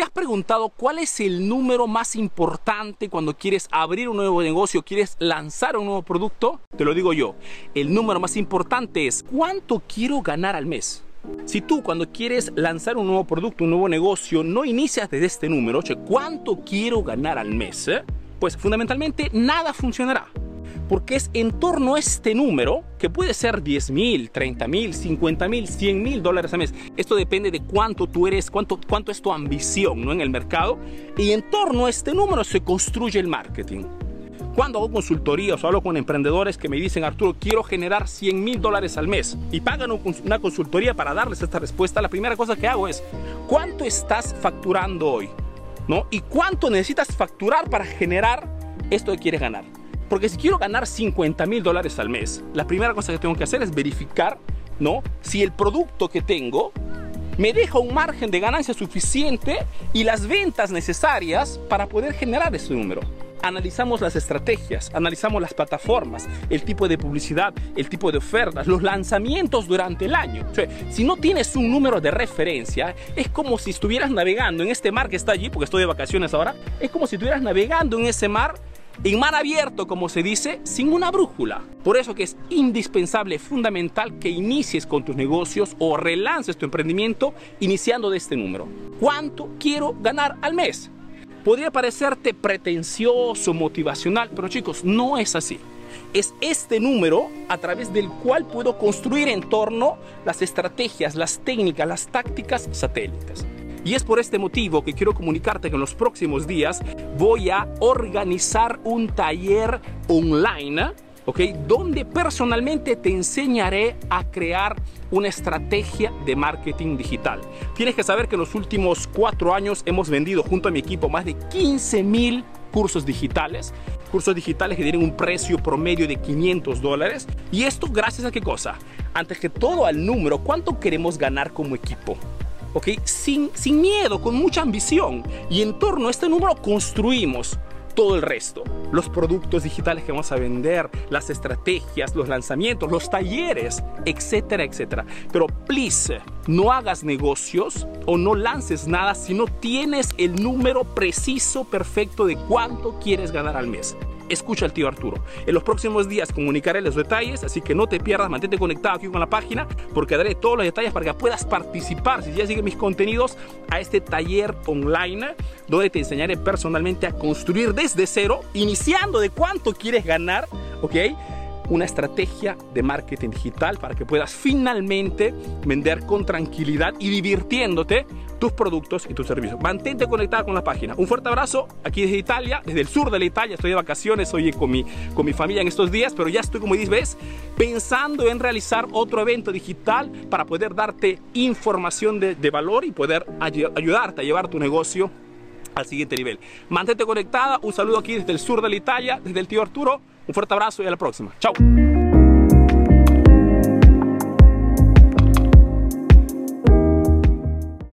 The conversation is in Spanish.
¿Te has preguntado cuál es el número más importante cuando quieres abrir un nuevo negocio, quieres lanzar un nuevo producto? Te lo digo yo. El número más importante es cuánto quiero ganar al mes. Si tú cuando quieres lanzar un nuevo producto, un nuevo negocio, no inicias desde este número, oye, ¿cuánto quiero ganar al mes? Eh? Pues fundamentalmente nada funcionará porque es en torno a este número, que puede ser 10 mil, 30 mil, 50 mil, 100 mil dólares al mes. Esto depende de cuánto tú eres, cuánto, cuánto es tu ambición ¿no? en el mercado. Y en torno a este número se construye el marketing. Cuando hago consultorías o hablo con emprendedores que me dicen, Arturo, quiero generar 100 mil dólares al mes y pagan una consultoría para darles esta respuesta, la primera cosa que hago es, ¿cuánto estás facturando hoy? ¿No? ¿Y cuánto necesitas facturar para generar esto que quieres ganar? Porque si quiero ganar 50 mil dólares al mes, la primera cosa que tengo que hacer es verificar, ¿no? Si el producto que tengo me deja un margen de ganancia suficiente y las ventas necesarias para poder generar ese número. Analizamos las estrategias, analizamos las plataformas, el tipo de publicidad, el tipo de ofertas, los lanzamientos durante el año. O sea, si no tienes un número de referencia, es como si estuvieras navegando en este mar que está allí, porque estoy de vacaciones ahora, es como si estuvieras navegando en ese mar en mar abierto, como se dice, sin una brújula. Por eso que es indispensable, fundamental que inicies con tus negocios o relances tu emprendimiento iniciando de este número. ¿Cuánto quiero ganar al mes? Podría parecerte pretencioso, motivacional, pero chicos, no es así. Es este número a través del cual puedo construir en torno las estrategias, las técnicas, las tácticas satélites. Y es por este motivo que quiero comunicarte que en los próximos días voy a organizar un taller online, ¿ok? Donde personalmente te enseñaré a crear una estrategia de marketing digital. Tienes que saber que en los últimos cuatro años hemos vendido junto a mi equipo más de 15 mil cursos digitales cursos digitales que tienen un precio promedio de 500 dólares. Y esto gracias a qué cosa? Antes que todo al número, ¿cuánto queremos ganar como equipo? ¿Ok? Sin, sin miedo, con mucha ambición. Y en torno a este número construimos todo el resto. Los productos digitales que vamos a vender, las estrategias, los lanzamientos, los talleres, etcétera, etcétera. Pero please, no hagas negocios o no lances nada si no tienes el número preciso, perfecto de cuánto quieres ganar al mes escucha al tío Arturo. En los próximos días comunicaré los detalles, así que no te pierdas, mantente conectado aquí con la página porque daré todos los detalles para que puedas participar, si ya sigues mis contenidos, a este taller online donde te enseñaré personalmente a construir desde cero, iniciando de cuánto quieres ganar, ¿ok? una estrategia de marketing digital para que puedas finalmente vender con tranquilidad y divirtiéndote tus productos y tus servicios. Mantente conectada con la página. Un fuerte abrazo aquí desde Italia, desde el sur de la Italia. Estoy de vacaciones, estoy con mi, con mi familia en estos días, pero ya estoy, como dices, pensando en realizar otro evento digital para poder darte información de, de valor y poder ayudarte a llevar tu negocio al siguiente nivel. Mantente conectada. Un saludo aquí desde el sur de la Italia, desde el tío Arturo. Un fuerte abrazo y a la próxima. Chao.